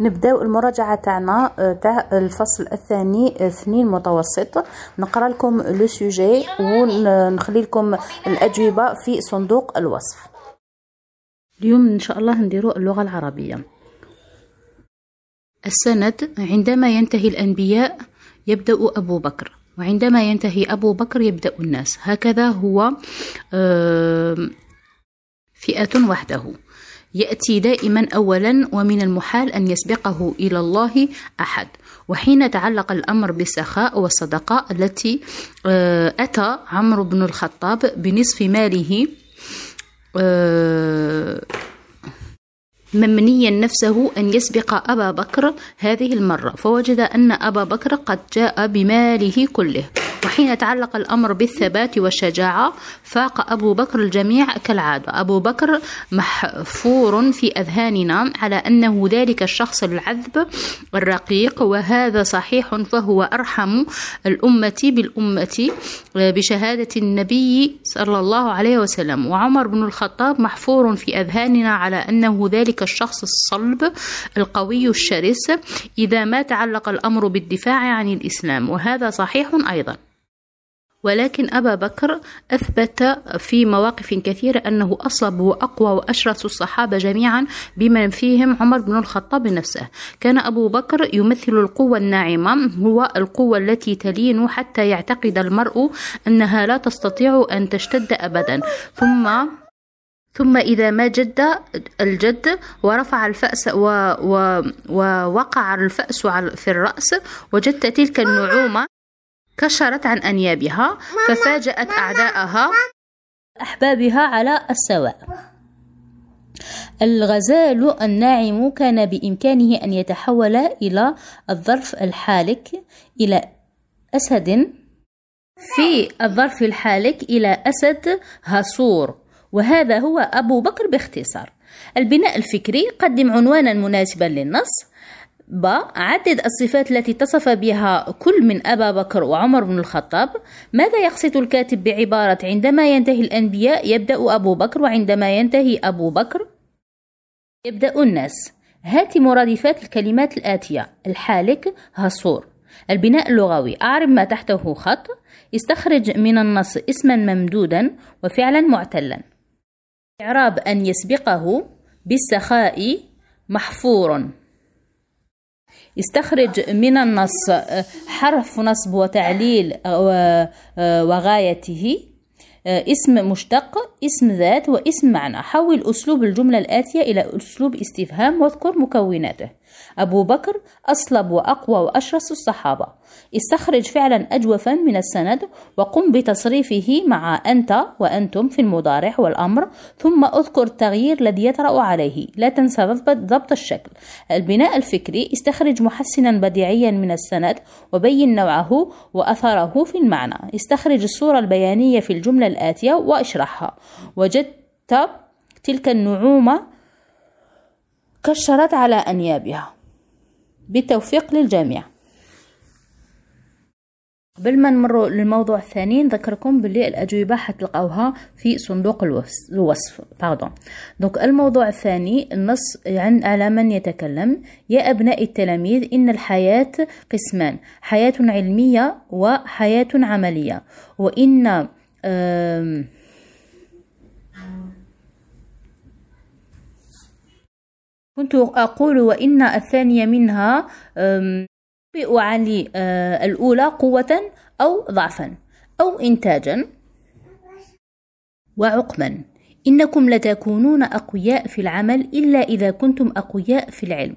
نبداو المراجعة تاعنا تاع الفصل الثاني اثنين متوسط. نقرأ لكم لو سوجي ونخلي لكم الأجوبة في صندوق الوصف. اليوم إن شاء الله نديرو اللغة العربية. السند عندما ينتهي الأنبياء يبدأ أبو بكر وعندما ينتهي أبو بكر يبدأ الناس. هكذا هو فئة وحده. يأتي دائما أولا ومن المحال أن يسبقه إلى الله أحد. وحين تعلق الأمر بالسخاء والصدقاء التي آه، أتى عمرو بن الخطاب بنصف ماله آه، ممنيا نفسه أن يسبق أبا بكر هذه المرة. فوجد أن أبا بكر قد جاء بماله كله. وحين تعلق الأمر بالثبات والشجاعة فاق أبو بكر الجميع كالعادة. أبو بكر محفور في أذهاننا على أنه ذلك الشخص العذب الرقيق وهذا صحيح فهو أرحم الأمة بالأمة بشهادة النبي صلى الله عليه وسلم. وعمر بن الخطاب محفور في أذهاننا على أنه ذلك الشخص الصلب القوي الشرس إذا ما تعلق الأمر بالدفاع عن الإسلام. وهذا صحيح أيضا. ولكن أبا بكر أثبت في مواقف كثيرة أنه أصلب وأقوى وأشرس الصحابة جميعا بمن فيهم عمر بن الخطاب نفسه. كان أبو بكر يمثل القوة الناعمة هو القوة التي تلين حتى يعتقد المرء أنها لا تستطيع أن تشتد أبدا. ثم ثم إذا ما جد الجد ورفع الفأس و و ووقع الفأس في الرأس وجدت تلك النعومة كشرت عن أنيابها ففاجأت أعداءها. أحبابها على السواء. الغزال الناعم كان بإمكانه أن يتحول إلى الظرف الحالك إلى أسد. في الظرف الحالك إلى أسد هصور وهذا هو أبو بكر باختصار. البناء الفكري قدم عنوانا مناسبا للنص. ب عدد الصفات التي اتصف بها كل من أبا بكر وعمر بن الخطاب. ماذا يقصد الكاتب بعبارة عندما ينتهي الأنبياء يبدأ أبو بكر وعندما ينتهي أبو بكر؟ يبدأ الناس. هات مرادفات الكلمات الآتية. الحالك هصور البناء اللغوي. أعرب ما تحته خط. استخرج من النص اسما ممدودا وفعلا معتلا. إعراب أن يسبقه بالسخاء محفور. استخرج من النص آه، حرف نصب وتعليل آه، آه، وغايته. اسم مشتق اسم ذات واسم معنى. حول أسلوب الجملة الآتية إلى أسلوب استفهام واذكر مكوناته. أبو بكر أصلب وأقوى وأشرس الصحابة. استخرج فعلا أجوفا من السند وقم بتصريفه مع أنت وأنتم في المضارع والأمر ثم اذكر التغيير الذي يطرأ عليه. لا تنسى ضبط الشكل. البناء الفكري استخرج محسنا بديعيا من السند وبين نوعه وأثره في المعنى. استخرج الصورة البيانية في الجملة الآتية وأشرحها. وجدت تلك النعومة كشرت على أنيابها. بالتوفيق للجميع. قبل ما نمروا للموضوع الثاني. نذكركم باللي الأجوبة حتلقاوها في صندوق الوصف. باردون دونك الموضوع الثاني النص عن على من يتكلم. يا أبناء التلاميذ إن الحياة قسمان. حياة علمية وحياة عملية. وإن كنت أقول وإن الثانية منها تنبئ عن آه، الأولى قوة أو ضعفا أو إنتاجا وعقما. إنكم لتكونون أقوياء في العمل إلا إذا كنتم أقوياء في العلم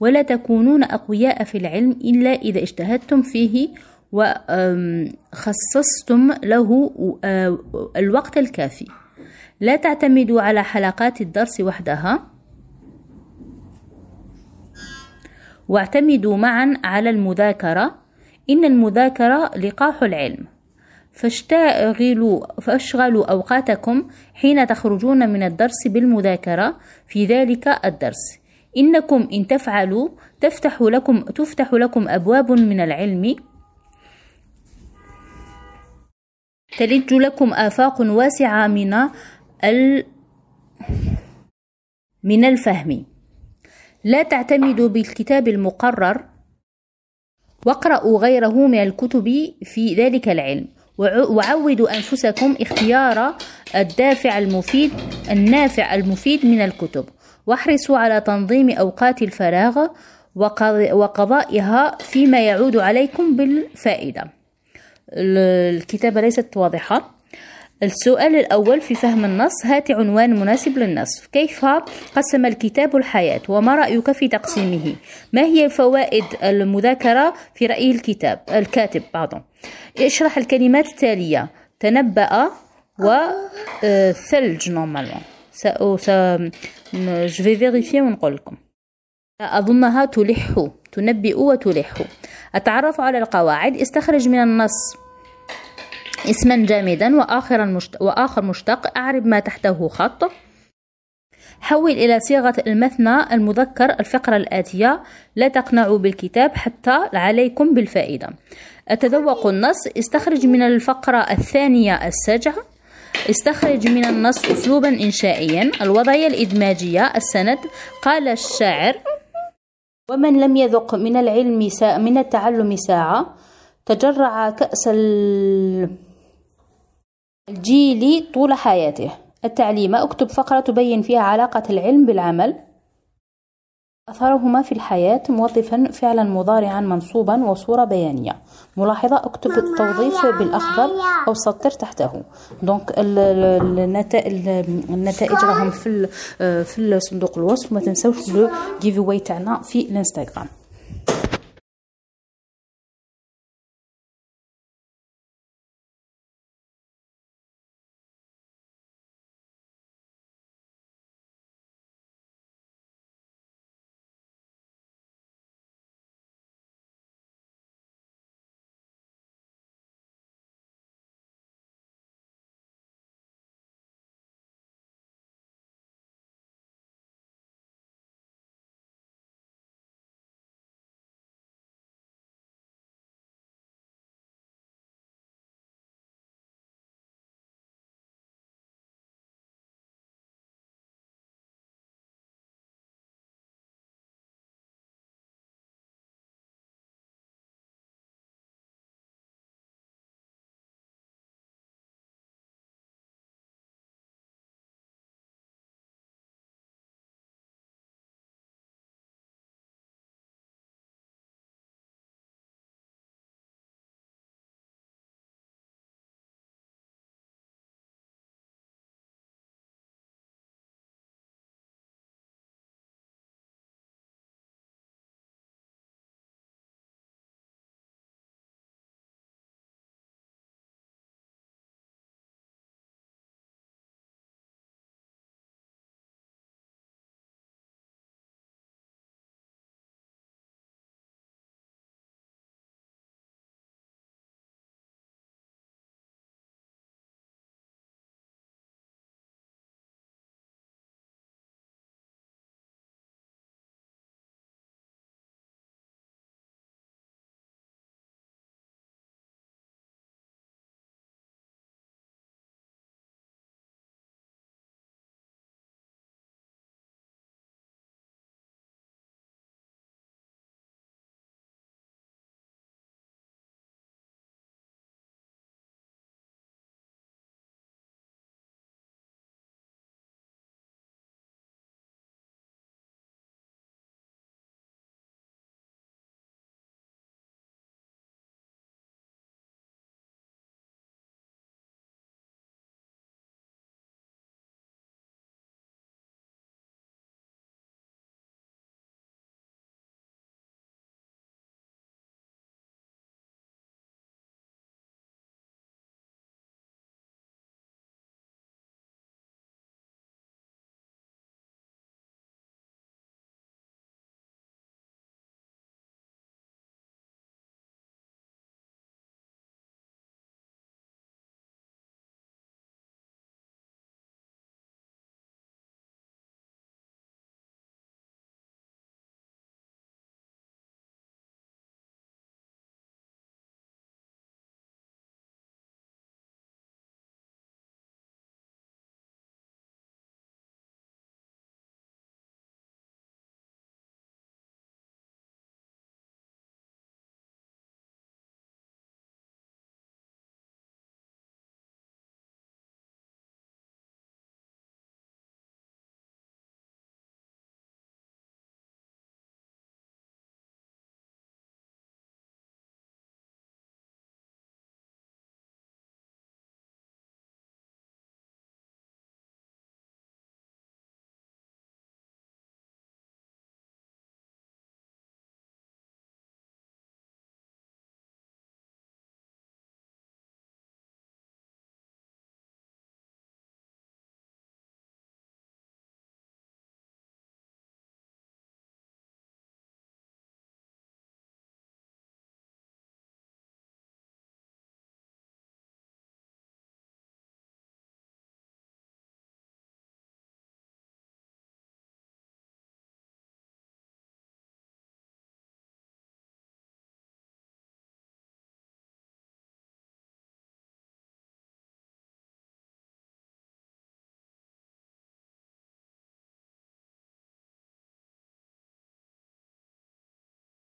ولا تكونون أقوياء في العلم إلا إذا اجتهدتم فيه وخصصتم له آه، الوقت الكافي. لا تعتمدوا على حلقات الدرس وحدها. واعتمدوا معا على المذاكرة. إن المذاكرة لقاح العلم. فاشتغلوا فاشغلوا أوقاتكم حين تخرجون من الدرس بالمذاكرة في ذلك الدرس. إنكم إن تفعلوا تفتح لكم تفتح لكم أبواب من العلم. تلج لكم آفاق واسعة من ال من الفهم. لا تعتمدوا بالكتاب المقرر. واقرأوا غيره من الكتب في ذلك العلم. وعودوا أنفسكم اختيار الدافع المفيد النافع المفيد من الكتب. واحرصوا على تنظيم أوقات الفراغ وقضائها فيما يعود عليكم بالفائدة. الكتابة ليست واضحة. السؤال الأول في فهم النص هات عنوان مناسب للنص كيف قسم الكتاب الحياة؟ وما رأيك في تقسيمه؟ ما هي الفوائد المذاكرة في رأي الكتاب الكاتب؟ بعضهم اشرح الكلمات التالية. تنبأ وثلج نورمالمون س... جو في فيريفي ونقول لكم. أظنها تلح تنبئ وتلح. أتعرف على القواعد استخرج من النص اسما جامدا وآخرا مشت... وآخر مشتق أعرب ما تحته خط. حول إلى صيغة المثنى المذكر الفقرة الآتية لا تقنعوا بالكتاب حتى عليكم بالفائدة أتذوق النص استخرج من الفقرة الثانية السجع استخرج من النص أسلوبا إنشائيا الوضعية الإدماجية السند قال الشاعر ومن لم يذق من العلم ساعة من التعلم ساعة تجرع كأس الجيل طول حياته. التعليم أكتب فقرة تبين فيها علاقة العلم بالعمل. أثرهما في الحياة موظفا فعلا مضارعا منصوبا وصورة بيانية. ملاحظة اكتب التوظيف بالأخضر أو سطر تحته. دونك النتائج النتائج راهم في في صندوق الوصف. وما تنسوش لو جيف تاعنا في الانستغرام.